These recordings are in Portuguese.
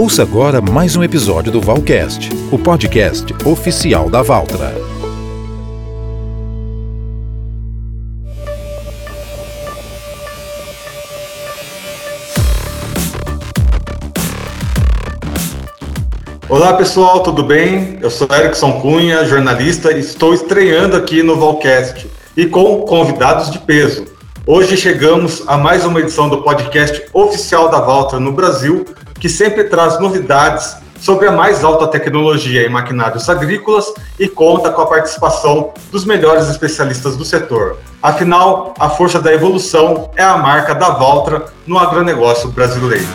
Ouça agora mais um episódio do Valcast, o podcast oficial da Valtra. Olá pessoal, tudo bem? Eu sou Erickson Cunha, jornalista, e estou estreando aqui no Valcast e com convidados de peso. Hoje chegamos a mais uma edição do podcast oficial da Valtra no Brasil, que sempre traz novidades sobre a mais alta tecnologia em maquinários agrícolas e conta com a participação dos melhores especialistas do setor. Afinal, a força da evolução é a marca da Valtra no agronegócio brasileiro.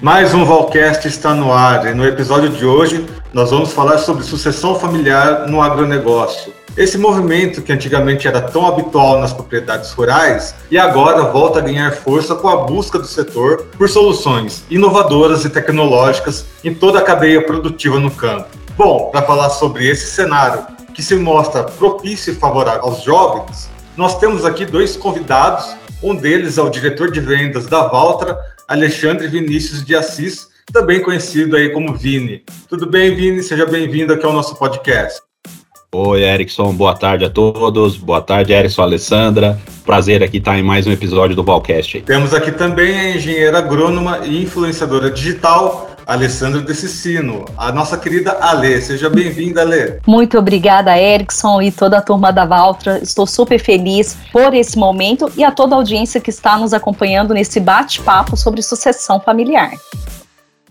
Mais um Valcast está no ar e no episódio de hoje nós vamos falar sobre sucessão familiar no agronegócio. Esse movimento que antigamente era tão habitual nas propriedades rurais e agora volta a ganhar força com a busca do setor por soluções inovadoras e tecnológicas em toda a cadeia produtiva no campo. Bom, para falar sobre esse cenário que se mostra propício e favorável aos jovens, nós temos aqui dois convidados. Um deles é o diretor de vendas da Valtra, Alexandre Vinícius de Assis, também conhecido aí como Vini. Tudo bem, Vini? Seja bem-vindo aqui ao nosso podcast. Oi, Erickson, boa tarde a todos. Boa tarde, Erickson, Alessandra. Prazer aqui estar em mais um episódio do Valcast. Temos aqui também a engenheira agrônoma e influenciadora digital, Alessandra de Cicino, a nossa querida Ale. Seja bem-vinda, Ale. Muito obrigada, Erickson e toda a turma da Valtra. Estou super feliz por esse momento e a toda a audiência que está nos acompanhando nesse bate-papo sobre sucessão familiar.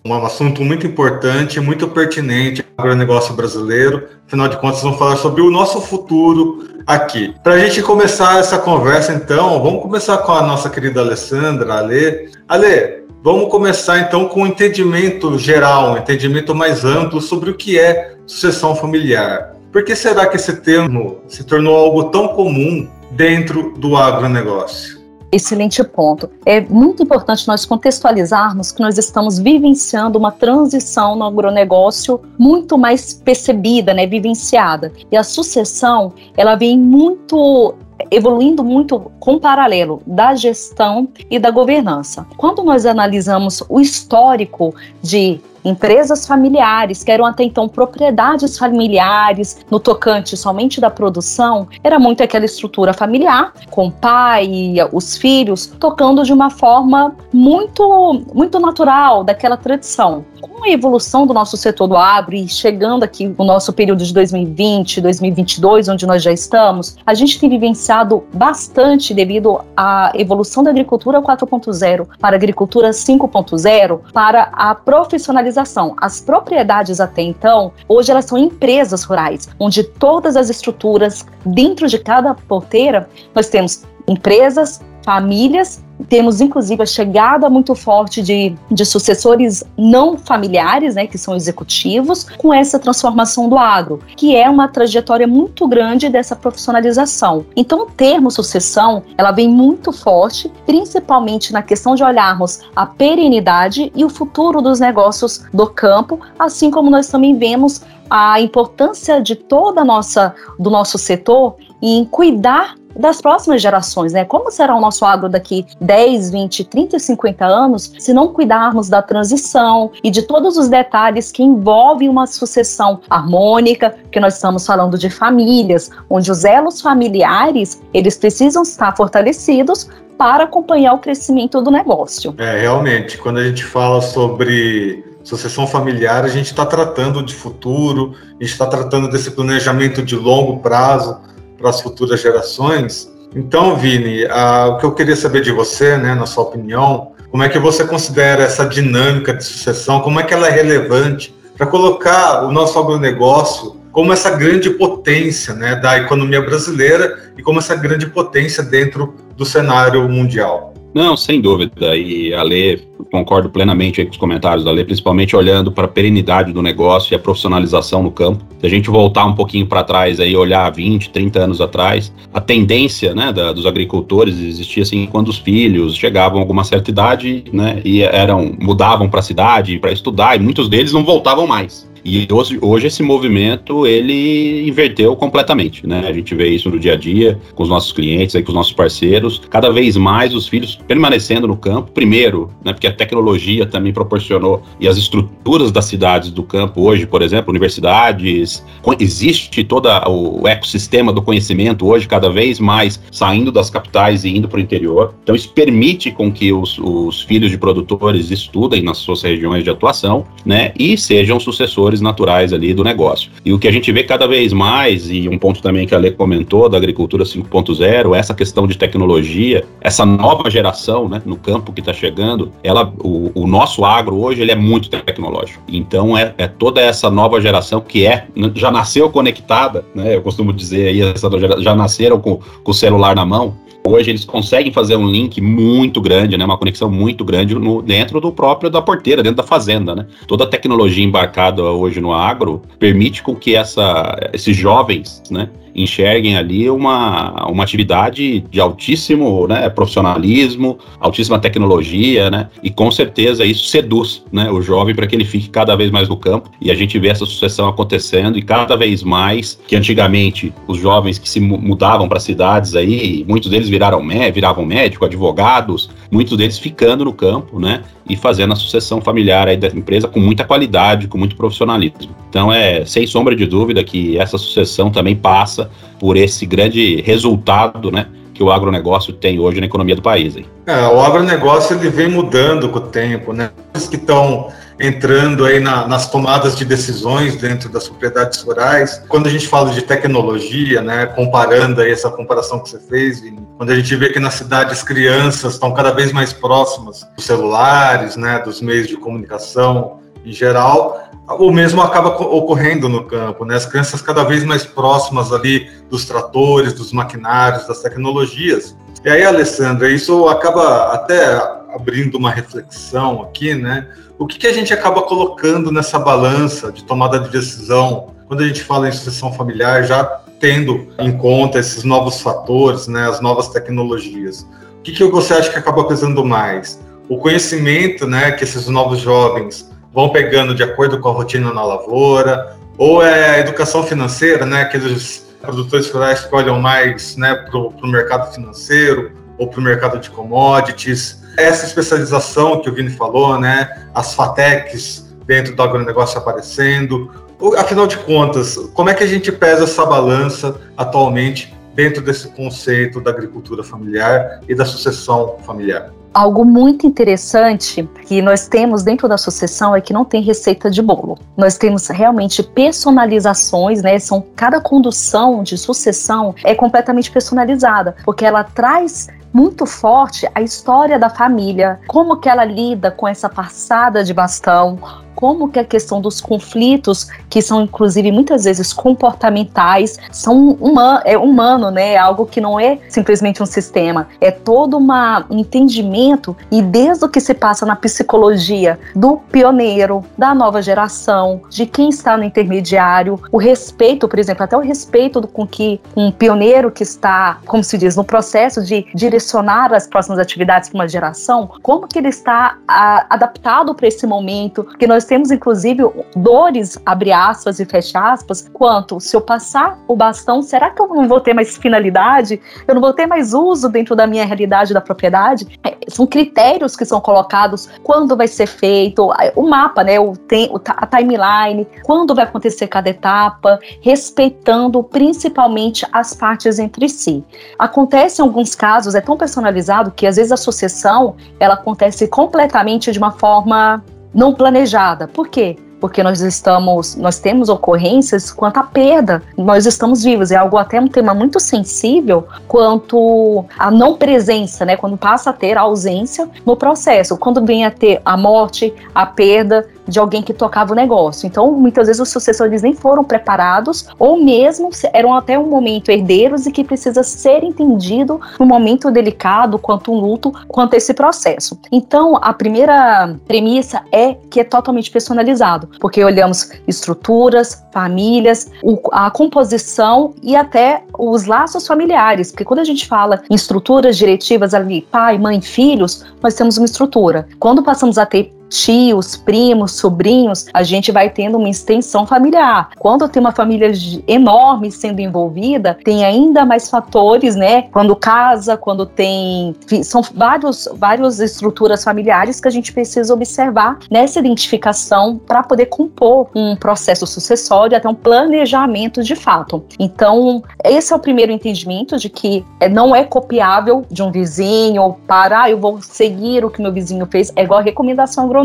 Um assunto muito importante, muito pertinente para o agronegócio brasileiro. Afinal de contas, vamos falar sobre o nosso futuro aqui. Para a gente começar essa conversa, então, vamos começar com a nossa querida Alessandra, Ale. Ale, vamos começar então com um entendimento geral, um entendimento mais amplo sobre o que é sucessão familiar. Por que será que esse termo se tornou algo tão comum dentro do agronegócio? Excelente ponto. É muito importante nós contextualizarmos que nós estamos vivenciando uma transição no agronegócio muito mais percebida, né, vivenciada. E a sucessão, ela vem muito evoluindo muito com paralelo da gestão e da governança. Quando nós analisamos o histórico de empresas familiares, que eram até então propriedades familiares, no tocante somente da produção, era muito aquela estrutura familiar, com o pai os filhos, tocando de uma forma muito, muito natural daquela tradição. Com a evolução do nosso setor do agro e chegando aqui no nosso período de 2020, 2022, onde nós já estamos, a gente tem vivenciado bastante devido à evolução da agricultura 4.0 para a agricultura 5.0, para a profissionalização. As propriedades até então, hoje elas são empresas rurais, onde todas as estruturas dentro de cada porteira, nós temos empresas, famílias temos, inclusive, a chegada muito forte de, de sucessores não familiares, né, que são executivos, com essa transformação do agro, que é uma trajetória muito grande dessa profissionalização. Então, o termo sucessão, ela vem muito forte, principalmente na questão de olharmos a perenidade e o futuro dos negócios do campo, assim como nós também vemos a importância de toda nossa do nosso setor em cuidar das próximas gerações, né? Como será o nosso agro daqui 10, 20, 30, 50 anos se não cuidarmos da transição e de todos os detalhes que envolvem uma sucessão harmônica, que nós estamos falando de famílias, onde os elos familiares, eles precisam estar fortalecidos para acompanhar o crescimento do negócio. É, realmente, quando a gente fala sobre sucessão familiar, a gente está tratando de futuro, a gente está tratando desse planejamento de longo prazo, para as futuras gerações. Então, Vini, o que eu queria saber de você, né, na sua opinião, como é que você considera essa dinâmica de sucessão, como é que ela é relevante para colocar o nosso agronegócio como essa grande potência né, da economia brasileira e como essa grande potência dentro do cenário mundial? Não, sem dúvida. E a Lê, concordo plenamente com os comentários da Lê, principalmente olhando para a perenidade do negócio e a profissionalização no campo. Se a gente voltar um pouquinho para trás aí, olhar 20, 30 anos atrás, a tendência né, da, dos agricultores existia assim quando os filhos chegavam a alguma certa idade né, e eram mudavam para a cidade para estudar e muitos deles não voltavam mais. E hoje, hoje esse movimento ele inverteu completamente, né? A gente vê isso no dia a dia com os nossos clientes, aí, com os nossos parceiros. Cada vez mais os filhos permanecendo no campo, primeiro, né? Porque a tecnologia também proporcionou e as estruturas das cidades do campo hoje, por exemplo, universidades, existe todo o ecossistema do conhecimento hoje cada vez mais saindo das capitais e indo para o interior. Então isso permite com que os, os filhos de produtores estudem nas suas regiões de atuação, né? E sejam sucessores naturais ali do negócio. E o que a gente vê cada vez mais, e um ponto também que a Lê comentou da agricultura 5.0, essa questão de tecnologia, essa nova geração né, no campo que está chegando, ela, o, o, nosso agro hoje ele é muito tecnológico. Então é, é, toda essa nova geração que é, já nasceu conectada, né? Eu costumo dizer aí, já nasceram com, com o celular na mão, Hoje eles conseguem fazer um link muito grande, né, uma conexão muito grande no, dentro do próprio da porteira, dentro da fazenda, né? Toda a tecnologia embarcada hoje no agro permite com que essa, esses jovens, né, enxerguem ali uma, uma atividade de altíssimo né, profissionalismo, altíssima tecnologia, né? E com certeza isso seduz né, o jovem para que ele fique cada vez mais no campo. E a gente vê essa sucessão acontecendo e cada vez mais que antigamente os jovens que se mudavam para cidades aí, muitos deles viraram viravam médico, advogados, muitos deles ficando no campo, né? E fazendo a sucessão familiar aí da empresa com muita qualidade, com muito profissionalismo. Então é sem sombra de dúvida que essa sucessão também passa por esse grande resultado, né? Que o agronegócio tem hoje na economia do país. Hein? É, o agronegócio ele vem mudando com o tempo, né? Os que estão entrando aí na, nas tomadas de decisões dentro das propriedades rurais. Quando a gente fala de tecnologia, né, comparando aí essa comparação que você fez, Vini, quando a gente vê que na cidade as crianças estão cada vez mais próximas dos celulares, né, dos meios de comunicação em geral, o mesmo acaba ocorrendo no campo, né? As crianças cada vez mais próximas ali dos tratores, dos maquinários, das tecnologias. E aí, Alessandra, isso acaba até abrindo uma reflexão aqui, né? O que, que a gente acaba colocando nessa balança de tomada de decisão quando a gente fala em sucessão familiar, já tendo em conta esses novos fatores, né? As novas tecnologias. O que, que você acha que acaba pesando mais? O conhecimento, né? Que esses novos jovens vão pegando de acordo com a rotina na lavoura, ou é educação financeira, né? Aqueles produtores rurais que olham mais né, para o mercado financeiro ou para o mercado de commodities. Essa especialização que o Vini falou, né? As FATECs dentro do agronegócio aparecendo. Afinal de contas, como é que a gente pesa essa balança atualmente dentro desse conceito da agricultura familiar e da sucessão familiar? Algo muito interessante que nós temos dentro da sucessão é que não tem receita de bolo. Nós temos realmente personalizações, né? São cada condução de sucessão é completamente personalizada, porque ela traz muito forte a história da família, como que ela lida com essa passada de bastão, como que a questão dos conflitos, que são inclusive muitas vezes comportamentais, são uma, é humano, né? É algo que não é simplesmente um sistema, é todo uma, um entendimento e desde o que se passa na psicologia do pioneiro, da nova geração, de quem está no intermediário, o respeito, por exemplo, até o respeito com que um pioneiro que está, como se diz, no processo de direcionar as próximas atividades para uma geração, como que ele está a, adaptado para esse momento, que nós temos, inclusive, dores, abre aspas e fecha aspas, quanto se eu passar o bastão, será que eu não vou ter mais finalidade? Eu não vou ter mais uso dentro da minha realidade da propriedade? É, são critérios que são colocados, quando vai ser feito, o mapa, né, o, tem, a timeline, quando vai acontecer cada etapa, respeitando principalmente as partes entre si. Acontece em alguns casos, é tão personalizado que às vezes a sucessão, ela acontece completamente de uma forma não planejada. Por quê? Porque nós estamos, nós temos ocorrências quanto à perda. Nós estamos vivos. É algo até um tema muito sensível quanto à não presença, né? Quando passa a ter a ausência no processo. Quando vem a ter a morte, a perda, de alguém que tocava o negócio. Então, muitas vezes os sucessores nem foram preparados, ou mesmo eram até um momento herdeiros e que precisa ser entendido no momento delicado, quanto um luto, quanto esse processo. Então, a primeira premissa é que é totalmente personalizado, porque olhamos estruturas, famílias, a composição e até os laços familiares, porque quando a gente fala em estruturas diretivas ali, pai, mãe, filhos, nós temos uma estrutura. Quando passamos a ter tios, primos, sobrinhos, a gente vai tendo uma extensão familiar. Quando tem uma família enorme sendo envolvida, tem ainda mais fatores, né? Quando casa, quando tem. São vários, várias estruturas familiares que a gente precisa observar nessa identificação para poder compor um processo sucessório, até um planejamento de fato. Então, esse é o primeiro entendimento de que é, não é copiável de um vizinho para, ah, eu vou seguir o que meu vizinho fez. É igual a recomendação agronômica.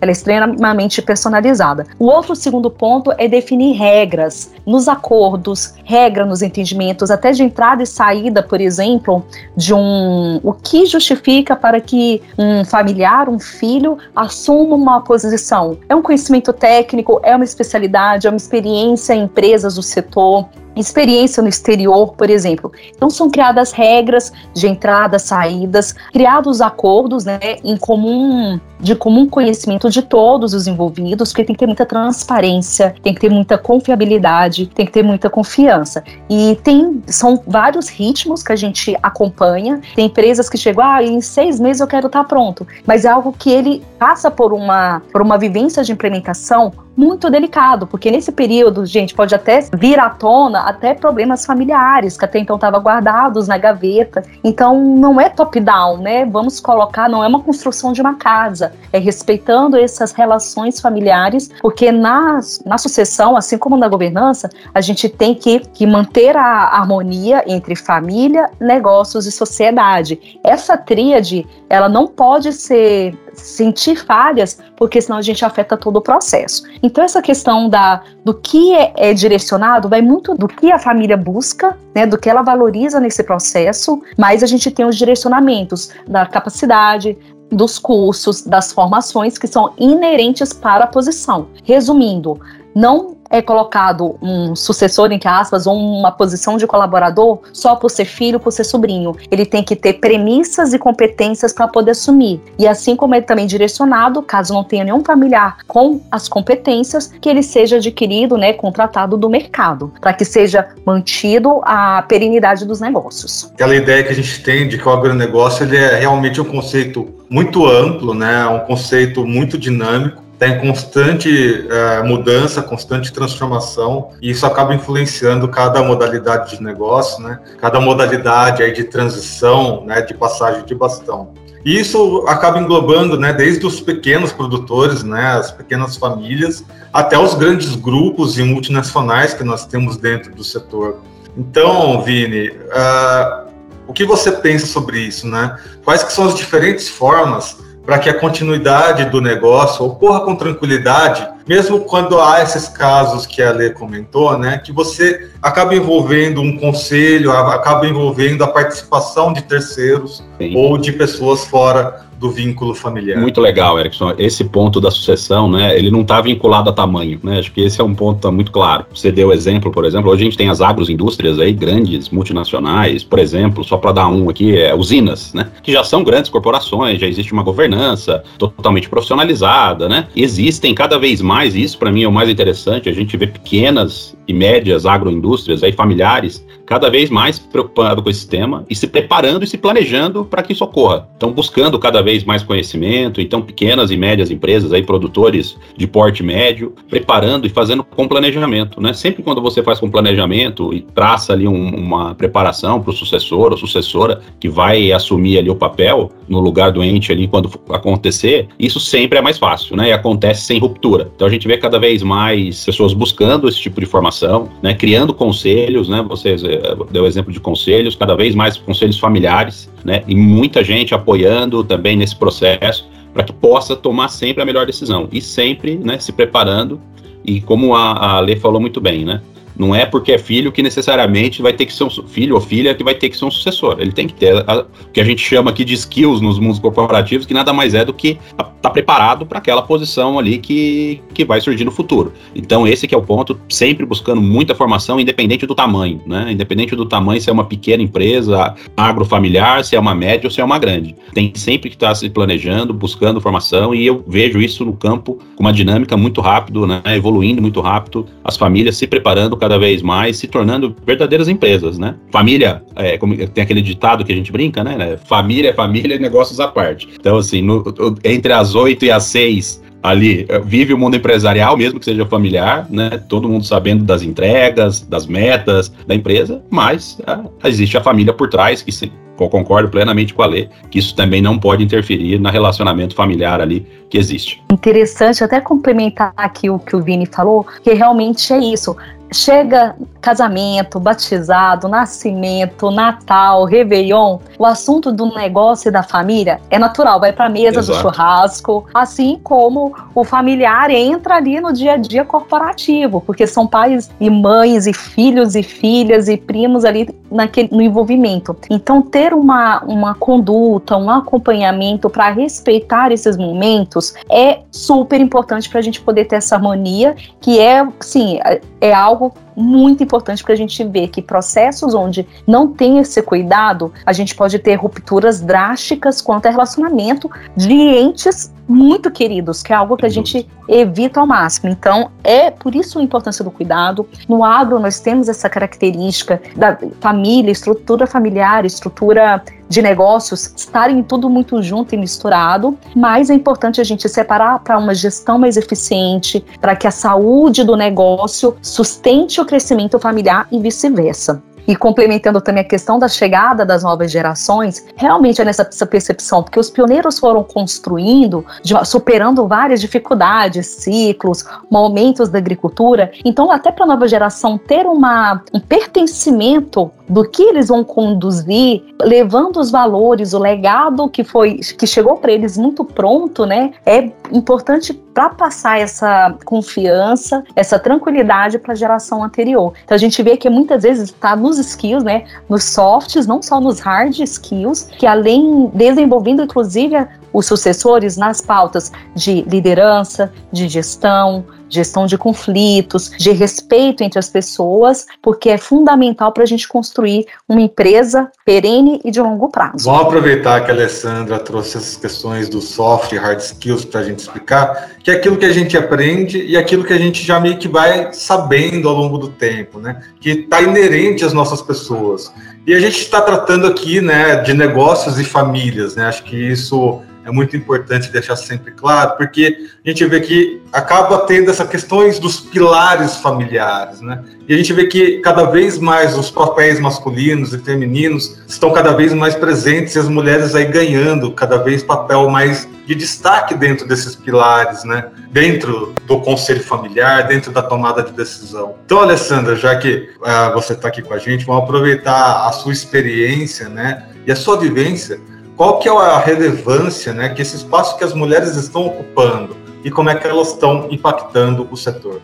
Ela é extremamente personalizada. O outro segundo ponto é definir regras nos acordos, regra nos entendimentos, até de entrada e saída, por exemplo, de um. O que justifica para que um familiar, um filho, assuma uma posição? É um conhecimento técnico, é uma especialidade, é uma experiência em empresas do setor, experiência no exterior, por exemplo. Então são criadas regras de entradas, saídas, criados acordos, né, em comum de comum conhecimento de todos os envolvidos, porque tem que ter muita transparência, tem que ter muita confiabilidade, tem que ter muita confiança. E tem são vários ritmos que a gente acompanha. Tem empresas que chegam, ah, em seis meses eu quero estar pronto, mas é algo que ele passa por uma por uma vivência de implementação muito delicado, porque nesse período, gente, pode até vir à tona até problemas familiares que até então estavam guardados na gaveta. Então, não é top-down, né? Vamos colocar, não é uma construção de uma casa, é respeitando essas relações familiares, porque na, na sucessão, assim como na governança, a gente tem que, que manter a harmonia entre família, negócios e sociedade. Essa tríade, ela não pode ser sentir falhas, porque senão a gente afeta todo o processo. Então, essa questão da, do que é, é direcionado vai muito do que a família busca, né, do que ela valoriza nesse processo, mas a gente tem os direcionamentos da capacidade, dos cursos, das formações que são inerentes para a posição. Resumindo, não é colocado um sucessor, entre aspas, ou uma posição de colaborador só por ser filho, por ser sobrinho. Ele tem que ter premissas e competências para poder assumir. E assim como ele também direcionado, caso não tenha nenhum familiar com as competências, que ele seja adquirido, né, contratado do mercado, para que seja mantido a perenidade dos negócios. Aquela ideia que a gente tem de que o agronegócio ele é realmente um conceito muito amplo, né, um conceito muito dinâmico está em constante é, mudança, constante transformação, e isso acaba influenciando cada modalidade de negócio, né? cada modalidade aí de transição, né? de passagem de bastão. E isso acaba englobando, né, desde os pequenos produtores, né, as pequenas famílias, até os grandes grupos e multinacionais que nós temos dentro do setor. Então, Vini, uh, o que você pensa sobre isso, né? Quais que são as diferentes formas para que a continuidade do negócio ocorra com tranquilidade, mesmo quando há esses casos que a Lê comentou, né, que você acaba envolvendo um conselho, acaba envolvendo a participação de terceiros Sim. ou de pessoas fora do vínculo familiar. Muito legal, Erickson. Esse ponto da sucessão, né, ele não está vinculado a tamanho, né? Acho que esse é um ponto tá muito claro. Você deu exemplo, por exemplo, hoje a gente tem as agroindústrias aí, grandes, multinacionais, por exemplo, só para dar um aqui, é usinas, né? Que já são grandes corporações, já existe uma governança totalmente profissionalizada, né? Existem cada vez mais, isso para mim é o mais interessante, a gente vê pequenas e médias agroindústrias aí familiares cada vez mais preocupado com esse tema e se preparando e se planejando para que isso ocorra. Estão buscando cada vez mais conhecimento, então pequenas e médias empresas aí, produtores de porte médio, preparando e fazendo com planejamento, né? Sempre quando você faz com planejamento e traça ali um, uma preparação para o sucessor ou sucessora que vai assumir ali o papel no lugar do ente ali quando acontecer, isso sempre é mais fácil, né? E acontece sem ruptura. Então a gente vê cada vez mais pessoas buscando esse tipo de formação, né? Criando conselhos, né? Vocês deu exemplo de conselhos, cada vez mais conselhos familiares, né? E muita gente apoiando também nesse processo para que possa tomar sempre a melhor decisão e sempre, né, se preparando. E como a, a Lê falou muito bem, né? Não é porque é filho que necessariamente vai ter que ser um filho ou filha que vai ter que ser um sucessor. Ele tem que ter o que a gente chama aqui de skills nos mundos corporativos, que nada mais é do que estar tá preparado para aquela posição ali que, que vai surgir no futuro. Então esse que é o ponto, sempre buscando muita formação, independente do tamanho, né? Independente do tamanho, se é uma pequena empresa, agrofamiliar, se é uma média ou se é uma grande. Tem sempre que estar tá se planejando, buscando formação e eu vejo isso no campo com uma dinâmica muito rápido, né? Evoluindo muito rápido, as famílias se preparando cada vez mais, se tornando verdadeiras empresas, né? Família, é, como, tem aquele ditado que a gente brinca, né? né? Família é família e negócios à parte. Então, assim, no, entre as oito e as seis ali eh, vive o mundo empresarial, mesmo que seja familiar, né? Todo mundo sabendo das entregas, das metas da empresa, mas ah, existe a família por trás, que sim, eu concordo plenamente com a lei, que isso também não pode interferir no relacionamento familiar ali que existe. Interessante até complementar aqui o que o Vini falou, que realmente é isso chega casamento, batizado, nascimento, Natal, Réveillon, o assunto do negócio e da família é natural, vai para a mesa Exato. do churrasco, assim como o familiar entra ali no dia a dia corporativo, porque são pais e mães e filhos e filhas e primos ali naquele, no envolvimento. Então, ter uma, uma conduta, um acompanhamento para respeitar esses momentos é super importante para a gente poder ter essa harmonia, que é, sim, é, é algo muito importante para a gente ver que processos onde não tem esse cuidado, a gente pode ter rupturas drásticas quanto ao relacionamento de entes muito queridos, que é algo que a gente evita ao máximo. Então, é por isso a importância do cuidado. No agro, nós temos essa característica da família, estrutura familiar, estrutura de negócios estarem tudo muito junto e misturado, mas é importante a gente separar para uma gestão mais eficiente, para que a saúde do negócio sustente o crescimento familiar e vice-versa. E complementando também a questão da chegada das novas gerações, realmente é nessa percepção, porque os pioneiros foram construindo, superando várias dificuldades, ciclos, momentos da agricultura. Então, até para a nova geração ter uma, um pertencimento do que eles vão conduzir, levando os valores, o legado que foi que chegou para eles muito pronto, né? É importante para passar essa confiança, essa tranquilidade para a geração anterior. Então a gente vê que muitas vezes está nos skills, né, nos softs, não só nos hard skills, que além desenvolvendo inclusive os sucessores nas pautas de liderança, de gestão, gestão de conflitos, de respeito entre as pessoas, porque é fundamental para a gente construir uma empresa perene e de longo prazo. Vamos aproveitar que a Alessandra trouxe essas questões do soft e hard skills para a gente explicar, que é aquilo que a gente aprende e aquilo que a gente já meio que vai sabendo ao longo do tempo, né? Que está inerente às nossas pessoas. E a gente está tratando aqui, né, de negócios e famílias, né? Acho que isso é muito importante deixar sempre claro, porque a gente vê que acaba tendo essas questões dos pilares familiares, né? E a gente vê que cada vez mais os papéis masculinos e femininos estão cada vez mais presentes e as mulheres aí ganhando cada vez papel mais de destaque dentro desses pilares, né? Dentro do conselho familiar, dentro da tomada de decisão. Então, Alessandra, já que uh, você está aqui com a gente, vamos aproveitar a sua experiência, né? E a sua vivência qual que é a relevância né, que esse espaço que as mulheres estão ocupando e como é que elas estão impactando o setor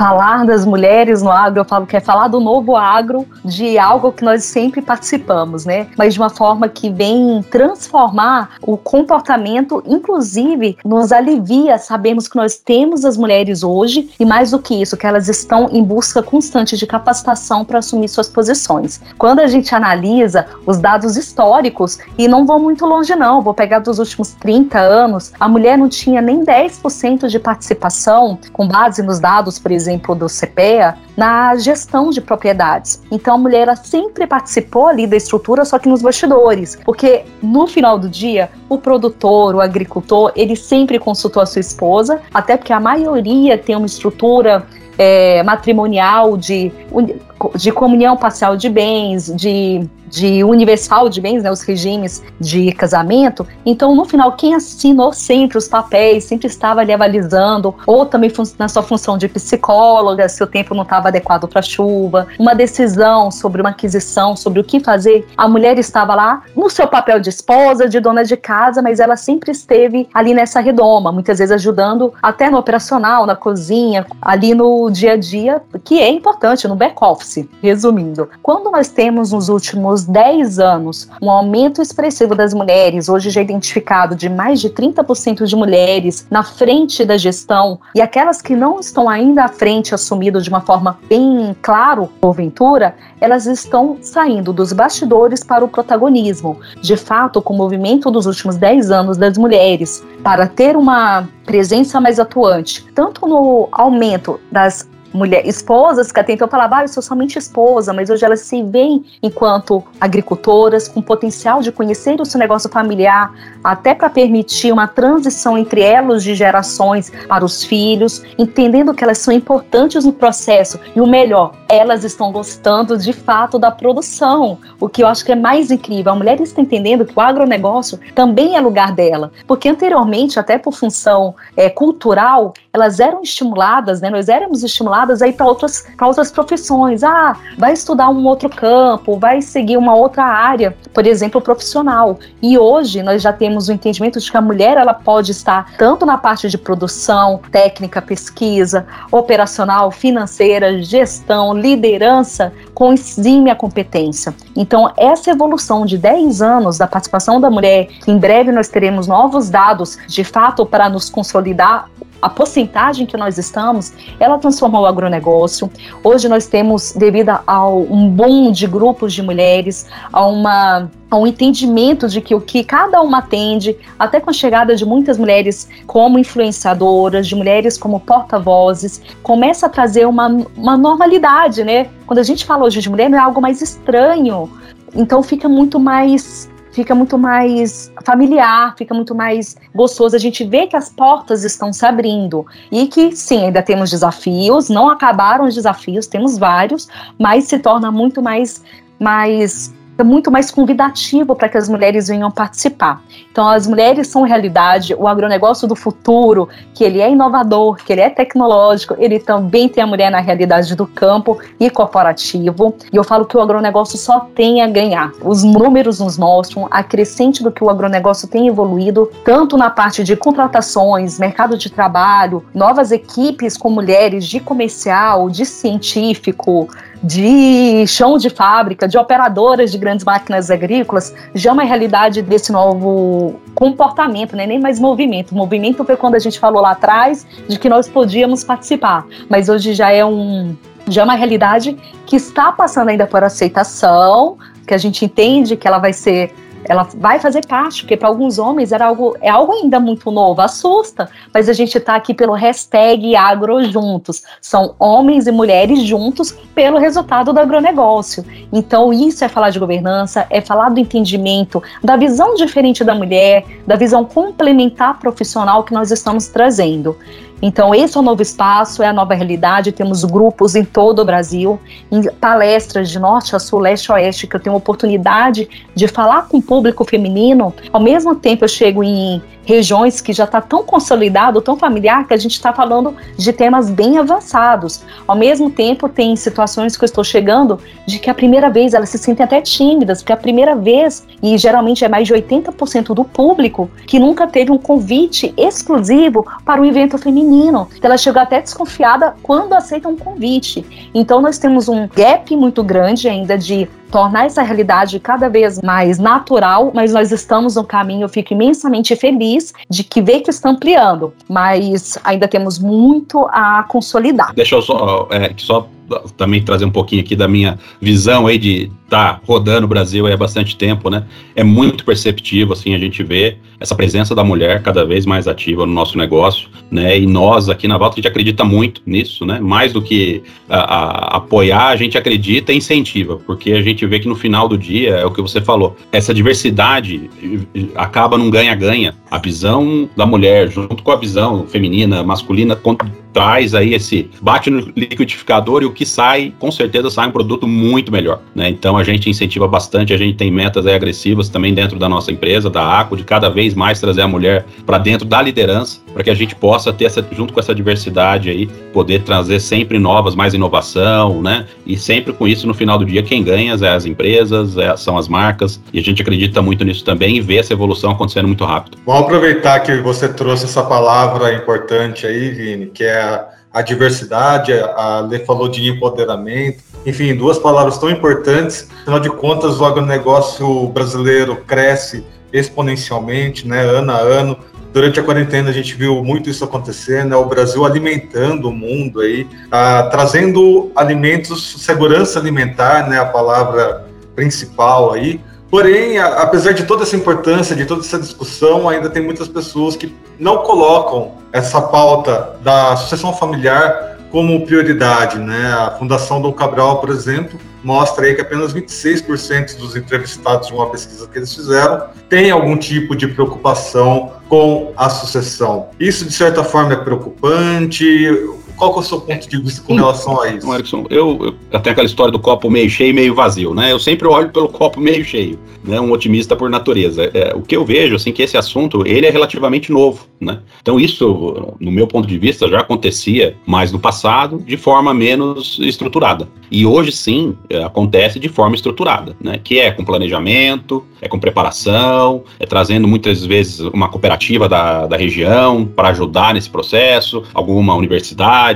falar das mulheres no agro, eu falo que é falar do novo agro, de algo que nós sempre participamos, né? Mas de uma forma que vem transformar o comportamento, inclusive nos alivia sabermos que nós temos as mulheres hoje e mais do que isso, que elas estão em busca constante de capacitação para assumir suas posições. Quando a gente analisa os dados históricos, e não vou muito longe não, vou pegar dos últimos 30 anos, a mulher não tinha nem 10% de participação, com base nos dados, por exemplo, exemplo, do CPEA, na gestão de propriedades. Então a mulher ela sempre participou ali da estrutura, só que nos bastidores, porque no final do dia, o produtor, o agricultor, ele sempre consultou a sua esposa, até porque a maioria tem uma estrutura é, matrimonial de, de comunhão parcial de bens, de de universal de bens, né, os regimes de casamento. Então, no final, quem assinou sempre os papéis, sempre estava ali avalizando, ou também na sua função de psicóloga, se o tempo não estava adequado para chuva, uma decisão sobre uma aquisição, sobre o que fazer, a mulher estava lá no seu papel de esposa, de dona de casa, mas ela sempre esteve ali nessa redoma, muitas vezes ajudando até no operacional, na cozinha, ali no dia a dia, que é importante, no back-office. Resumindo, quando nós temos nos últimos últimos 10 anos, um aumento expressivo das mulheres, hoje já identificado de mais de 30% de mulheres na frente da gestão, e aquelas que não estão ainda à frente, assumido de uma forma bem claro, porventura, elas estão saindo dos bastidores para o protagonismo. De fato, com o movimento dos últimos 10 anos das mulheres, para ter uma presença mais atuante, tanto no aumento das mulher, esposas que até então falavam, ah, eu sou somente esposa, mas hoje elas se veem enquanto agricultoras, com potencial de conhecer o seu negócio familiar, até para permitir uma transição entre elos de gerações para os filhos, entendendo que elas são importantes no processo e o melhor, elas estão gostando de fato da produção, o que eu acho que é mais incrível. A mulher está entendendo que o agronegócio também é lugar dela, porque anteriormente, até por função é, cultural, elas eram estimuladas, né, nós éramos estimuladas aí para outras, outras profissões. Ah, vai estudar um outro campo, vai seguir uma outra área, por exemplo, profissional. E hoje nós já temos o entendimento de que a mulher ela pode estar tanto na parte de produção, técnica, pesquisa, operacional, financeira, gestão, liderança, com exímia competência. Então, essa evolução de 10 anos da participação da mulher, que em breve nós teremos novos dados de fato para nos consolidar a porcentagem que nós estamos, ela transformou o agronegócio. Hoje nós temos, devido a um boom de grupos de mulheres, a uma um entendimento de que o que cada uma atende, até com a chegada de muitas mulheres como influenciadoras, de mulheres como porta-vozes, começa a trazer uma, uma normalidade, né? Quando a gente fala hoje de mulher, não é algo mais estranho. Então fica muito mais fica muito mais familiar, fica muito mais gostoso. A gente vê que as portas estão se abrindo e que sim, ainda temos desafios, não acabaram os desafios, temos vários, mas se torna muito mais mais muito mais convidativo para que as mulheres venham participar. Então, as mulheres são realidade, o agronegócio do futuro, que ele é inovador, que ele é tecnológico, ele também tem a mulher na realidade do campo e corporativo. E eu falo que o agronegócio só tem a ganhar. Os números nos mostram a crescente do que o agronegócio tem evoluído, tanto na parte de contratações, mercado de trabalho, novas equipes com mulheres de comercial, de científico, de chão de fábrica, de operadoras de grandes máquinas agrícolas, já é uma realidade desse novo comportamento, né? nem mais movimento. O movimento foi quando a gente falou lá atrás de que nós podíamos participar, mas hoje já é um já é uma realidade que está passando ainda por aceitação, que a gente entende que ela vai ser ela vai fazer parte, porque para alguns homens era algo, é algo ainda muito novo, assusta, mas a gente está aqui pelo hashtag agrojuntos. São homens e mulheres juntos pelo resultado do agronegócio. Então, isso é falar de governança, é falar do entendimento, da visão diferente da mulher, da visão complementar profissional que nós estamos trazendo. Então, esse é o novo espaço, é a nova realidade. Temos grupos em todo o Brasil, em palestras de norte a sul, leste a oeste, que eu tenho oportunidade de falar com o público feminino. Ao mesmo tempo, eu chego em regiões que já está tão consolidado, tão familiar, que a gente está falando de temas bem avançados. Ao mesmo tempo, tem situações que eu estou chegando de que a primeira vez elas se sentem até tímidas, porque a primeira vez, e geralmente é mais de 80% do público, que nunca teve um convite exclusivo para o evento feminino. Então, ela chegou até desconfiada quando aceita um convite. Então, nós temos um gap muito grande ainda de tornar essa realidade cada vez mais natural, mas nós estamos no caminho, eu fico imensamente feliz de que ver que está ampliando, mas ainda temos muito a consolidar. Deixa eu só, é, só também trazer um pouquinho aqui da minha visão aí de estar tá rodando o Brasil há bastante tempo, né? É muito perceptivo, assim, a gente vê essa presença da mulher cada vez mais ativa no nosso negócio, né? E nós aqui na Volta a gente acredita muito nisso, né? Mais do que a, a, apoiar, a gente acredita e incentiva, porque a gente vê que no final do dia, é o que você falou, essa diversidade acaba num ganha-ganha. A visão da mulher junto com a visão feminina, masculina, traz aí esse bate no liquidificador e o que sai, com certeza sai um produto muito melhor, né? Então a gente incentiva bastante, a gente tem metas agressivas também dentro da nossa empresa, da ACO, de cada vez mais trazer a mulher para dentro da liderança, para que a gente possa ter essa, junto com essa diversidade aí, poder trazer sempre novas, mais inovação, né? E sempre com isso no final do dia quem ganha é as empresas, é, são as marcas, e a gente acredita muito nisso também e vê essa evolução acontecendo muito rápido. Vamos aproveitar que você trouxe essa palavra importante aí, Vini, que é a, a diversidade, a Lê falou de empoderamento, enfim, duas palavras tão importantes. Afinal de contas, o agronegócio brasileiro cresce exponencialmente, né, ano a ano. Durante a quarentena a gente viu muito isso acontecer, né? O Brasil alimentando o mundo aí, ah, trazendo alimentos, segurança alimentar, né? A palavra principal aí. Porém, a, apesar de toda essa importância, de toda essa discussão, ainda tem muitas pessoas que não colocam essa pauta da sucessão familiar como prioridade, né? A Fundação Dom Cabral, por exemplo, mostra aí que apenas 26% dos entrevistados de uma pesquisa que eles fizeram têm algum tipo de preocupação com a sucessão. Isso, de certa forma, é preocupante. Qual é o seu ponto de vista com relação a isso? Erickson, eu, eu tenho aquela história do copo meio cheio e meio vazio, né? Eu sempre olho pelo copo meio cheio, né? Um otimista por natureza. É, o que eu vejo, assim, que esse assunto, ele é relativamente novo, né? Então isso, no meu ponto de vista, já acontecia mais no passado, de forma menos estruturada. E hoje, sim, é, acontece de forma estruturada, né? Que é com planejamento, é com preparação, é trazendo muitas vezes uma cooperativa da, da região para ajudar nesse processo, alguma universidade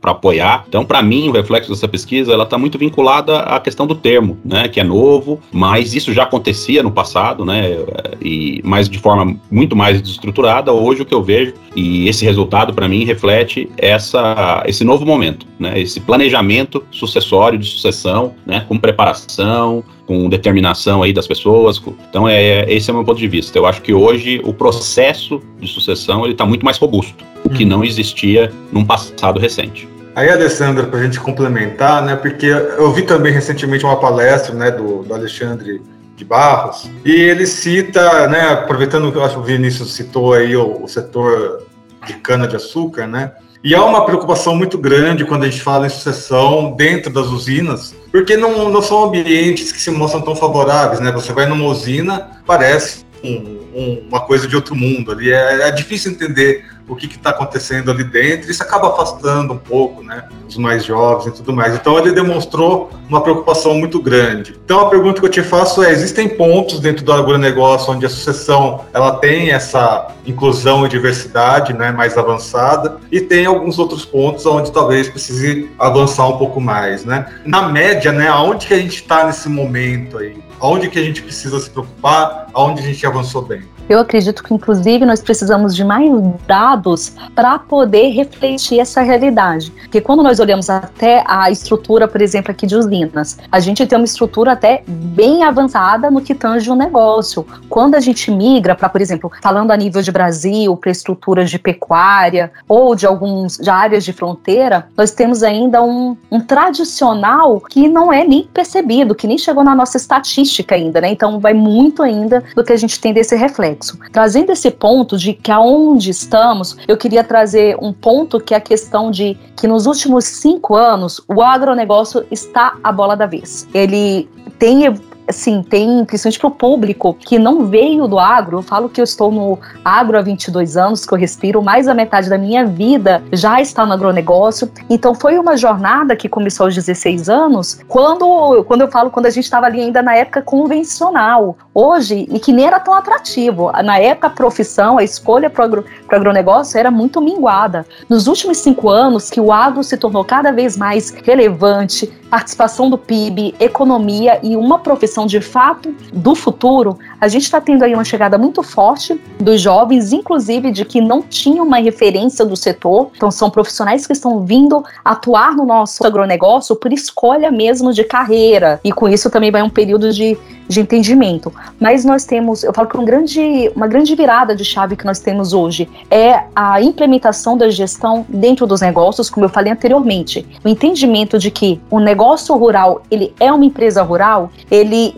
para apoiar. Então, para mim, o reflexo dessa pesquisa ela está muito vinculada à questão do termo, né? Que é novo, mas isso já acontecia no passado, né? E mas de forma muito mais estruturada. Hoje o que eu vejo e esse resultado para mim reflete essa esse novo momento, né? Esse planejamento sucessório de sucessão, né? Com preparação, com determinação aí das pessoas. Então, é, esse é o meu ponto de vista. Eu acho que hoje o processo de sucessão ele está muito mais robusto, o que uhum. não existia num passado recente. Aí, Alessandra, para a gente complementar, né, porque eu vi também recentemente uma palestra né, do, do Alexandre de Barros, e ele cita, né, aproveitando que eu acho que o Vinícius citou aí o, o setor de cana-de-açúcar, né, e há uma preocupação muito grande quando a gente fala em sucessão dentro das usinas, porque não, não são ambientes que se mostram tão favoráveis, né? Você vai numa usina, parece um, um, uma coisa de outro mundo ali. É, é difícil entender o que está acontecendo ali dentro. Isso acaba afastando um pouco, né, os mais jovens e tudo mais. Então ele demonstrou uma preocupação muito grande. Então a pergunta que eu te faço é: existem pontos dentro do agronegócio onde a sucessão ela tem essa inclusão e diversidade, né, mais avançada, e tem alguns outros pontos onde talvez precise avançar um pouco mais, né? Na média, né, aonde que a gente está nesse momento aí? Aonde que a gente precisa se preocupar? Aonde a gente avançou bem? Eu acredito que, inclusive, nós precisamos de mais dados para poder refletir essa realidade. Porque quando nós olhamos até a estrutura, por exemplo, aqui de usinas, a gente tem uma estrutura até bem avançada no que tange o negócio. Quando a gente migra para, por exemplo, falando a nível de Brasil, para estruturas de pecuária ou de alguns de áreas de fronteira, nós temos ainda um, um tradicional que não é nem percebido, que nem chegou na nossa estatística ainda, né? Então vai muito ainda do que a gente tem desse reflexo complexo. Trazendo esse ponto de que aonde estamos, eu queria trazer um ponto que é a questão de que nos últimos cinco anos o agronegócio está a bola da vez. Ele tem assim, tem, principalmente para o público que não veio do agro, eu falo que eu estou no agro há 22 anos, que eu respiro, mais da metade da minha vida já está no agronegócio. Então foi uma jornada que começou aos 16 anos, quando, quando eu falo, quando a gente estava ali ainda na época convencional. Hoje, e que nem era tão atrativo. Na época, a profissão, a escolha para o agro, agronegócio era muito minguada. Nos últimos cinco anos, que o agro se tornou cada vez mais relevante, participação do PIB, economia e uma profissão de fato do futuro, a gente está tendo aí uma chegada muito forte dos jovens, inclusive de que não tinham uma referência do setor. Então, são profissionais que estão vindo atuar no nosso agronegócio por escolha mesmo de carreira. E com isso também vai um período de de entendimento. Mas nós temos, eu falo que um grande, uma grande virada de chave que nós temos hoje é a implementação da gestão dentro dos negócios, como eu falei anteriormente. O entendimento de que o negócio rural, ele é uma empresa rural, ele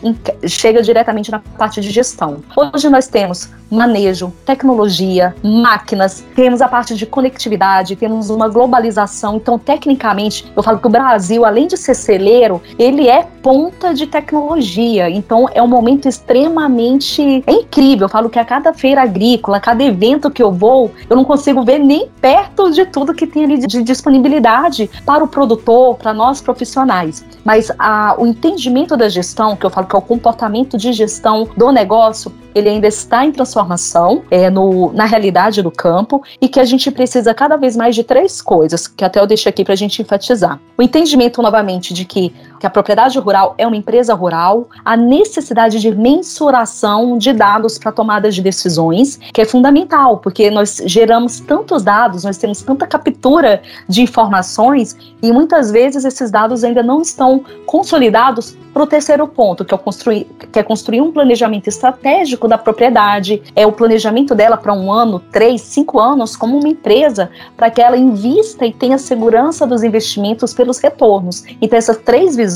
chega diretamente na parte de gestão. Hoje nós temos manejo, tecnologia, máquinas, temos a parte de conectividade, temos uma globalização. Então, tecnicamente, eu falo que o Brasil, além de ser celeiro, ele é ponta de tecnologia. Então, é um momento extremamente é incrível. Eu falo que a cada feira agrícola, a cada evento que eu vou, eu não consigo ver nem perto de tudo que tem ali de disponibilidade para o produtor, para nós profissionais. Mas a, o entendimento da gestão, que eu falo que é o comportamento de gestão do negócio, ele ainda está em transformação é, no, na realidade do campo e que a gente precisa cada vez mais de três coisas, que até eu deixei aqui para a gente enfatizar. O entendimento, novamente, de que que a propriedade rural é uma empresa rural, a necessidade de mensuração de dados para tomada de decisões, que é fundamental, porque nós geramos tantos dados, nós temos tanta captura de informações e muitas vezes esses dados ainda não estão consolidados para o terceiro ponto, que é, construir, que é construir um planejamento estratégico da propriedade, é o planejamento dela para um ano, três, cinco anos, como uma empresa, para que ela invista e tenha segurança dos investimentos pelos retornos. Então, essas três visões,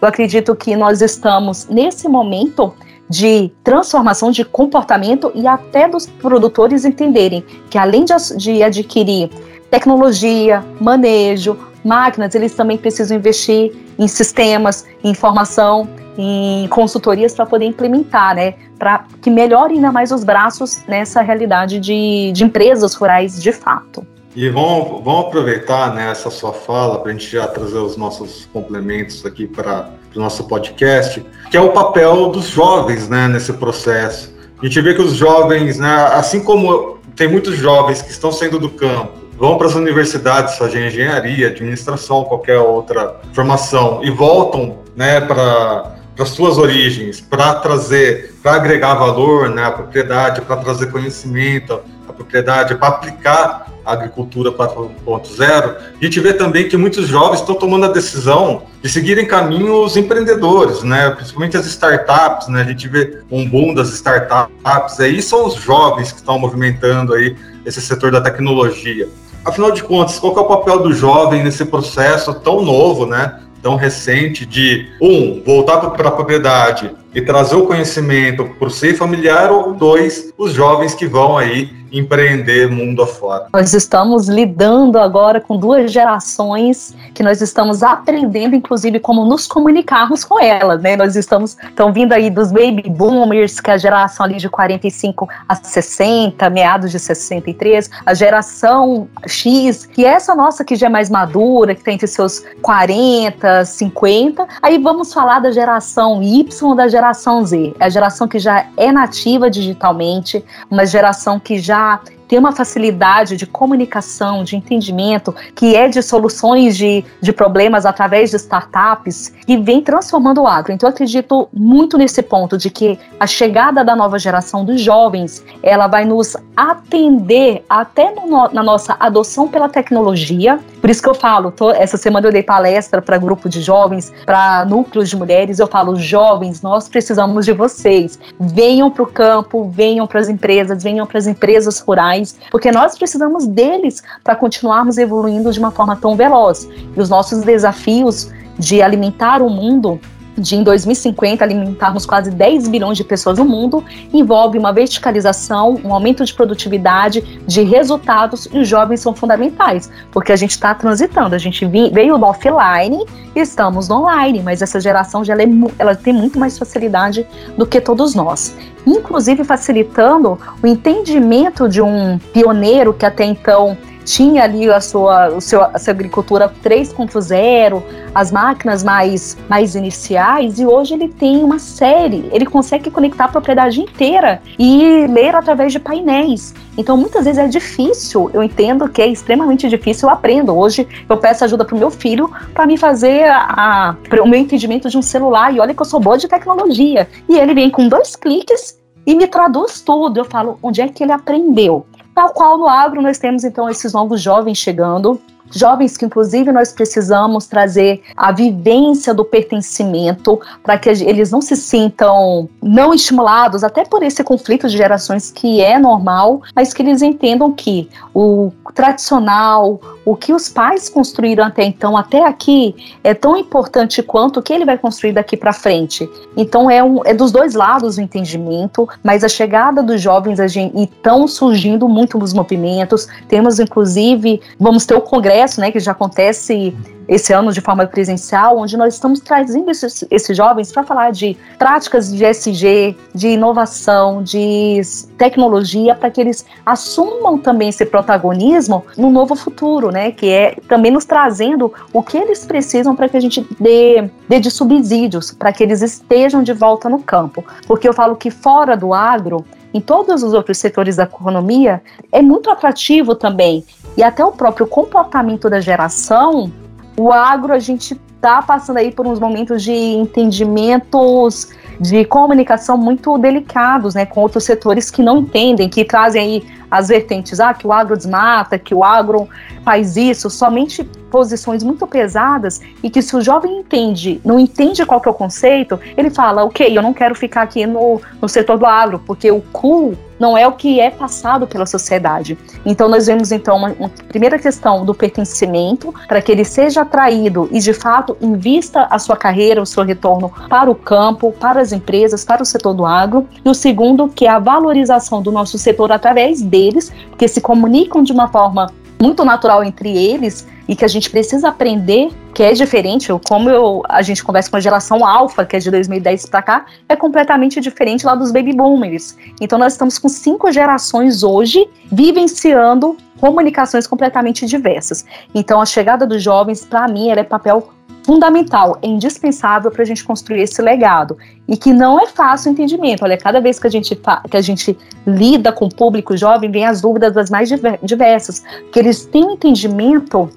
eu acredito que nós estamos nesse momento de transformação de comportamento e até dos produtores entenderem que além de, de adquirir tecnologia, manejo, máquinas, eles também precisam investir em sistemas, em informação, em consultorias para poder implementar, né? Para que melhore ainda mais os braços nessa realidade de, de empresas rurais de fato. E vamos, vamos aproveitar né, essa sua fala para a gente já trazer os nossos complementos aqui para o nosso podcast, que é o papel dos jovens né, nesse processo. A gente vê que os jovens, né, assim como tem muitos jovens que estão saindo do campo vão para as universidades fazer engenharia, administração, qualquer outra formação e voltam né, para as suas origens, para trazer, para agregar valor né, à propriedade, para trazer conhecimento à propriedade, para aplicar a agricultura 4.0, a gente vê também que muitos jovens estão tomando a decisão de seguirem caminhos empreendedores, né? principalmente as startups, né? a gente vê um boom das startups, aí são os jovens que estão movimentando aí esse setor da tecnologia. Afinal de contas, qual é o papel do jovem nesse processo tão novo, né? Tão recente de um voltar para a propriedade e trazer o conhecimento para o seio familiar ou dois os jovens que vão aí empreender mundo afora. Nós estamos lidando agora com duas gerações que nós estamos aprendendo, inclusive, como nos comunicarmos com elas, né? Nós estamos, estão vindo aí dos baby boomers, que é a geração ali de 45 a 60, meados de 63, a geração X, que é essa nossa que já é mais madura, que tem entre seus 40, 50. Aí vamos falar da geração Y, da geração Z, é a geração que já é nativa digitalmente, uma geração que já já tem uma facilidade de comunicação, de entendimento, que é de soluções de, de problemas através de startups, e vem transformando o agro. Então, eu acredito muito nesse ponto de que a chegada da nova geração dos jovens, ela vai nos atender até no, na nossa adoção pela tecnologia. Por isso que eu falo, tô, essa semana eu dei palestra para grupo de jovens, para núcleos de mulheres, eu falo, jovens, nós precisamos de vocês. Venham para o campo, venham para as empresas, venham para as empresas rurais, porque nós precisamos deles para continuarmos evoluindo de uma forma tão veloz. E os nossos desafios de alimentar o mundo de em 2050 alimentarmos quase 10 bilhões de pessoas no mundo, envolve uma verticalização, um aumento de produtividade, de resultados, e os jovens são fundamentais, porque a gente está transitando, a gente veio do offline e estamos no online, mas essa geração já ela, é, ela tem muito mais facilidade do que todos nós. Inclusive facilitando o entendimento de um pioneiro que até então tinha ali a sua, o seu, a sua agricultura 3.0, as máquinas mais, mais iniciais, e hoje ele tem uma série, ele consegue conectar a propriedade inteira e ler através de painéis. Então, muitas vezes é difícil, eu entendo que é extremamente difícil, eu aprendo. Hoje eu peço ajuda para o meu filho para me fazer a, a, o meu entendimento de um celular, e olha que eu sou boa de tecnologia. E ele vem com dois cliques e me traduz tudo. Eu falo onde é que ele aprendeu. Tal qual no agro, nós temos então esses novos jovens chegando jovens que inclusive nós precisamos trazer a vivência do pertencimento para que eles não se sintam não estimulados até por esse conflito de gerações que é normal, mas que eles entendam que o tradicional, o que os pais construíram até então, até aqui, é tão importante quanto o que ele vai construir daqui para frente. Então é, um, é dos dois lados o entendimento, mas a chegada dos jovens a gente, estão surgindo muito nos movimentos. Temos inclusive, vamos ter o congresso congresso, né, que já acontece esse ano de forma presencial, onde nós estamos trazendo esses, esses jovens para falar de práticas de SG, de inovação, de tecnologia, para que eles assumam também esse protagonismo no novo futuro, né? Que é também nos trazendo o que eles precisam para que a gente dê, dê de subsídios, para que eles estejam de volta no campo. Porque eu falo que fora do agro, em todos os outros setores da economia, é muito atrativo também. E até o próprio comportamento da geração, o agro a gente está passando aí por uns momentos de entendimentos de comunicação muito delicados, né, com outros setores que não entendem, que trazem aí as vertentes, ah, que o agro desmata, que o agro faz isso, somente posições muito pesadas e que se o jovem entende, não entende qual que é o conceito, ele fala, ok, eu não quero ficar aqui no, no setor do agro, porque o cool não é o que é passado pela sociedade. Então nós vemos então uma, uma primeira questão do pertencimento para que ele seja atraído e de fato invista a sua carreira, o seu retorno para o campo, para as empresas, para o setor do agro. E o segundo que é a valorização do nosso setor através deles, que se comunicam de uma forma muito natural entre eles e que a gente precisa aprender, que é diferente, como eu, a gente conversa com a geração alfa, que é de 2010 para cá, é completamente diferente lá dos baby boomers. Então nós estamos com cinco gerações hoje vivenciando comunicações completamente diversas. Então a chegada dos jovens, para mim, ela é papel fundamental, é indispensável para a gente construir esse legado e que não é fácil o entendimento. Olha, cada vez que a gente que a gente lida com o público jovem, vem as dúvidas das mais diversas, que eles têm um entendimento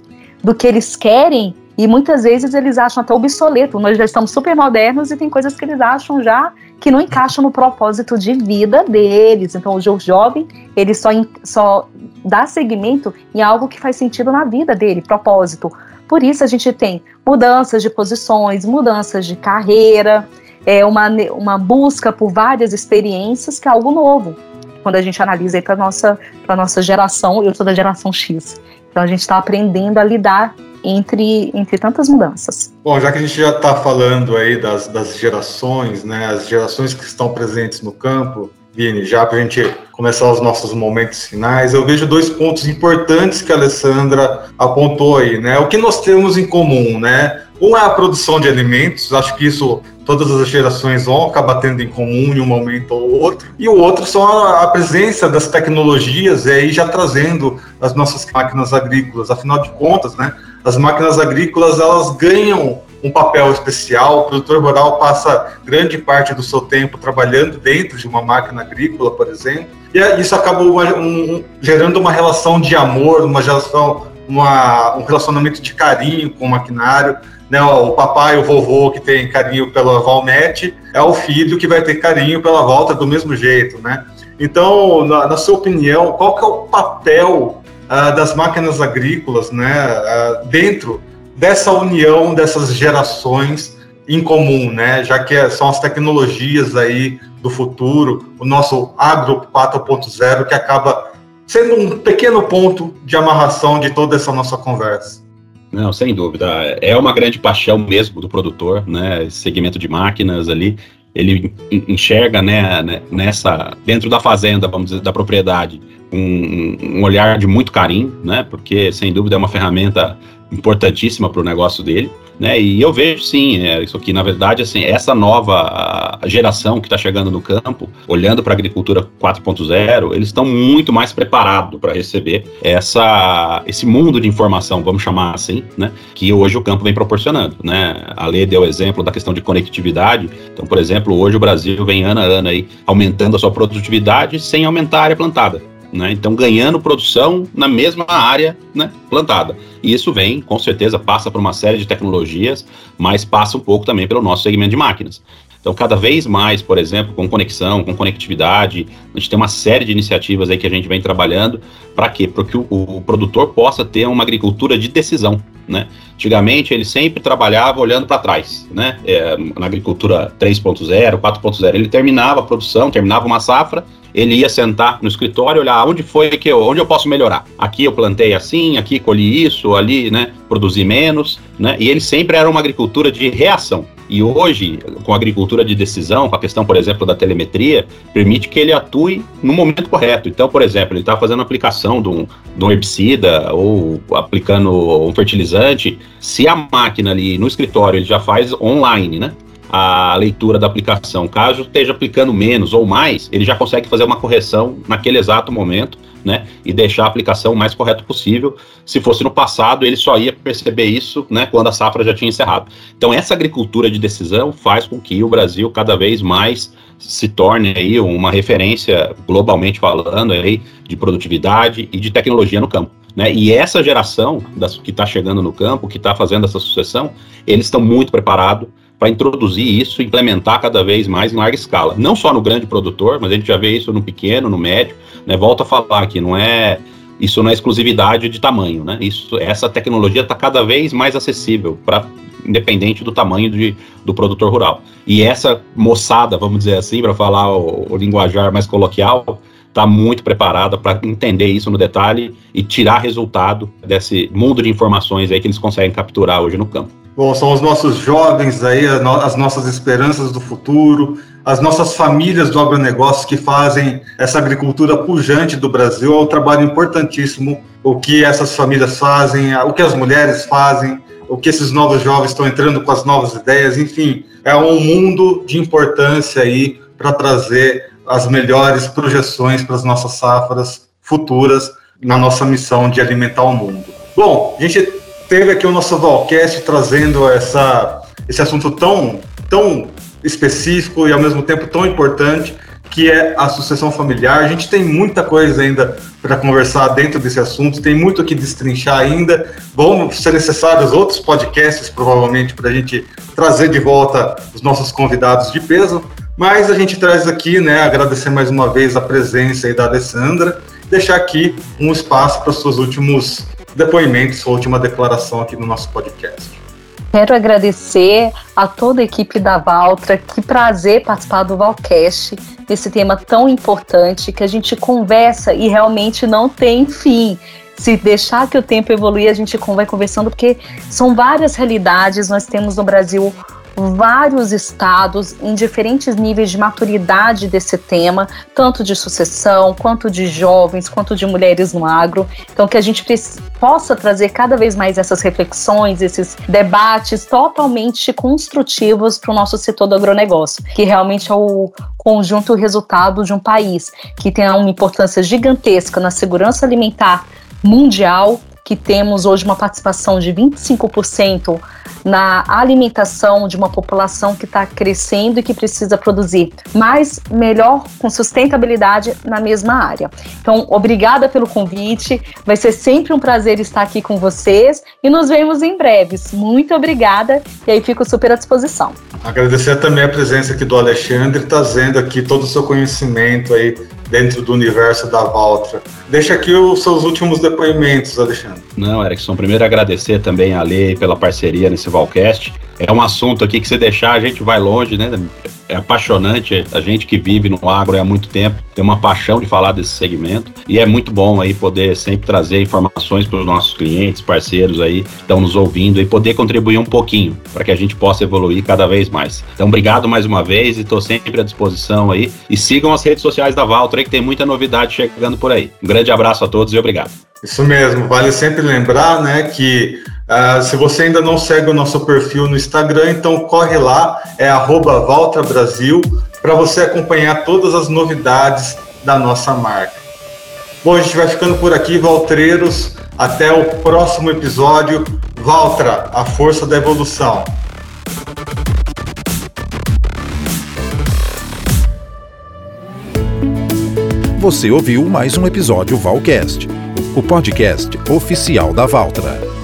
do que eles querem e muitas vezes eles acham até obsoleto. Nós já estamos super modernos e tem coisas que eles acham já que não encaixam no propósito de vida deles. Então, o jovem, ele só, só dá seguimento em algo que faz sentido na vida dele, propósito. Por isso, a gente tem mudanças de posições, mudanças de carreira, é uma, uma busca por várias experiências, que é algo novo. Quando a gente analisa para a nossa, nossa geração, eu sou da geração X. Então, a gente está aprendendo a lidar entre, entre tantas mudanças. Bom, já que a gente já está falando aí das, das gerações, né, as gerações que estão presentes no campo, Vini, já para a gente começar os nossos momentos finais, eu vejo dois pontos importantes que a Alessandra apontou aí, né? O que nós temos em comum, né? Um é a produção de alimentos, acho que isso todas as gerações vão acabar tendo em comum em um momento ou outro, e o outro são a, presença das tecnologias e aí já trazendo as nossas máquinas agrícolas, afinal de contas, né? As máquinas agrícolas elas ganham um papel especial. O produtor rural passa grande parte do seu tempo trabalhando dentro de uma máquina agrícola, por exemplo, e isso acaba uma, um, gerando uma relação de amor, uma relação, uma, um relacionamento de carinho com o maquinário. Né, o papai, o vovô que tem carinho pela Valnet, é o filho que vai ter carinho pela volta do mesmo jeito, né? Então, na, na sua opinião, qual que é o papel uh, das máquinas agrícolas, né, uh, dentro dessa união dessas gerações em comum, né? Já que são as tecnologias aí do futuro, o nosso agro 4.0 que acaba sendo um pequeno ponto de amarração de toda essa nossa conversa. Não, sem dúvida. É uma grande paixão mesmo do produtor, né? Esse segmento de máquinas ali. Ele enxerga, né, né, nessa, dentro da fazenda, vamos dizer, da propriedade, um, um olhar de muito carinho, né? Porque, sem dúvida, é uma ferramenta importantíssima para o negócio dele, né? E eu vejo sim, é, isso aqui, na verdade, assim, essa nova geração que está chegando no campo, olhando para a agricultura 4.0, eles estão muito mais preparados para receber essa, esse mundo de informação, vamos chamar assim, né? Que hoje o campo vem proporcionando, né? A lei deu exemplo da questão de conectividade. Então, por exemplo, hoje o Brasil vem ano a ano aí aumentando a sua produtividade sem aumentar a área plantada. Né? Então, ganhando produção na mesma área né, plantada. E isso vem, com certeza, passa por uma série de tecnologias, mas passa um pouco também pelo nosso segmento de máquinas. Então, cada vez mais, por exemplo, com conexão, com conectividade, a gente tem uma série de iniciativas aí que a gente vem trabalhando para quê? Para que o, o, produtor possa ter uma agricultura de decisão. Né? Antigamente, ele sempre trabalhava olhando para trás, né? É, na agricultura 3.0, 4.0. Ele terminava a produção, terminava uma safra, ele ia sentar no escritório, olhar onde foi que eu, onde eu posso melhorar. Aqui eu plantei assim, aqui colhi isso, ali, né, produzi menos, né? E ele sempre era uma agricultura de reação. E hoje, com a agricultura de decisão, com a questão, por exemplo, da telemetria, permite que ele atue no momento correto. Então, por exemplo, ele está fazendo aplicação de um, de um herbicida ou aplicando um fertilizante, se a máquina ali no escritório ele já faz online, né? a leitura da aplicação. Caso esteja aplicando menos ou mais, ele já consegue fazer uma correção naquele exato momento, né? E deixar a aplicação o mais correta possível. Se fosse no passado, ele só ia perceber isso, né? Quando a safra já tinha encerrado. Então, essa agricultura de decisão faz com que o Brasil cada vez mais se torne aí uma referência globalmente falando aí de produtividade e de tecnologia no campo. Né? E essa geração das, que está chegando no campo, que está fazendo essa sucessão, eles estão muito preparados para introduzir isso, implementar cada vez mais em larga escala. Não só no grande produtor, mas a gente já vê isso no pequeno, no médio. Né? Volto a falar que não é isso não é exclusividade de tamanho, né? Isso, essa tecnologia está cada vez mais acessível para independente do tamanho de, do produtor rural. E essa moçada, vamos dizer assim, para falar o, o linguajar mais coloquial, está muito preparada para entender isso no detalhe e tirar resultado desse mundo de informações aí que eles conseguem capturar hoje no campo. Bom, são os nossos jovens aí, as nossas esperanças do futuro, as nossas famílias do agronegócio que fazem essa agricultura pujante do Brasil. É um trabalho importantíssimo o que essas famílias fazem, o que as mulheres fazem, o que esses novos jovens estão entrando com as novas ideias, enfim, é um mundo de importância aí para trazer as melhores projeções para as nossas safras futuras na nossa missão de alimentar o mundo. Bom, a gente teve aqui o nosso Valcast trazendo essa, esse assunto tão, tão específico e ao mesmo tempo tão importante que é a sucessão familiar. A gente tem muita coisa ainda para conversar dentro desse assunto, tem muito que destrinchar ainda. Vão ser necessários outros podcasts, provavelmente, para a gente trazer de volta os nossos convidados de peso. Mas a gente traz aqui, né, agradecer mais uma vez a presença aí da Alessandra, deixar aqui um espaço para os seus últimos depoimentos, sua última declaração aqui no nosso podcast. Quero agradecer a toda a equipe da Valtra, que prazer participar do Valcast, desse tema tão importante que a gente conversa e realmente não tem fim se deixar que o tempo evoluir, a gente vai conversando, porque são várias realidades. Nós temos no Brasil vários estados em diferentes níveis de maturidade desse tema, tanto de sucessão, quanto de jovens, quanto de mulheres no agro. Então, que a gente possa trazer cada vez mais essas reflexões, esses debates totalmente construtivos para o nosso setor do agronegócio, que realmente é o conjunto e resultado de um país que tem uma importância gigantesca na segurança alimentar mundial, que temos hoje uma participação de 25% na alimentação de uma população que está crescendo e que precisa produzir mais, melhor, com sustentabilidade na mesma área. Então, obrigada pelo convite, vai ser sempre um prazer estar aqui com vocês e nos vemos em breves. Muito obrigada e aí fico super à disposição. Agradecer também a presença aqui do Alexandre, trazendo aqui todo o seu conhecimento aí dentro do universo da Valtra. Deixa aqui os seus últimos depoimentos, Alexandre. Não, Erickson, primeiro agradecer também a Lei pela parceria nesse Valcast. É um assunto aqui que se deixar a gente vai longe, né? É apaixonante. A gente que vive no agro há muito tempo tem uma paixão de falar desse segmento e é muito bom aí poder sempre trazer informações para os nossos clientes, parceiros aí que estão nos ouvindo e poder contribuir um pouquinho para que a gente possa evoluir cada vez mais. Então, obrigado mais uma vez e estou sempre à disposição aí. E sigam as redes sociais da Valtra aí que tem muita novidade chegando por aí. Um grande abraço a todos e obrigado. Isso mesmo, vale sempre lembrar, né, que uh, se você ainda não segue o nosso perfil no Instagram, então corre lá, é @valtrabrasil para você acompanhar todas as novidades da nossa marca. Bom, a gente vai ficando por aqui, Valtreiros. Até o próximo episódio. Valtra, a força da evolução. Você ouviu mais um episódio Valcast o podcast oficial da Valtra.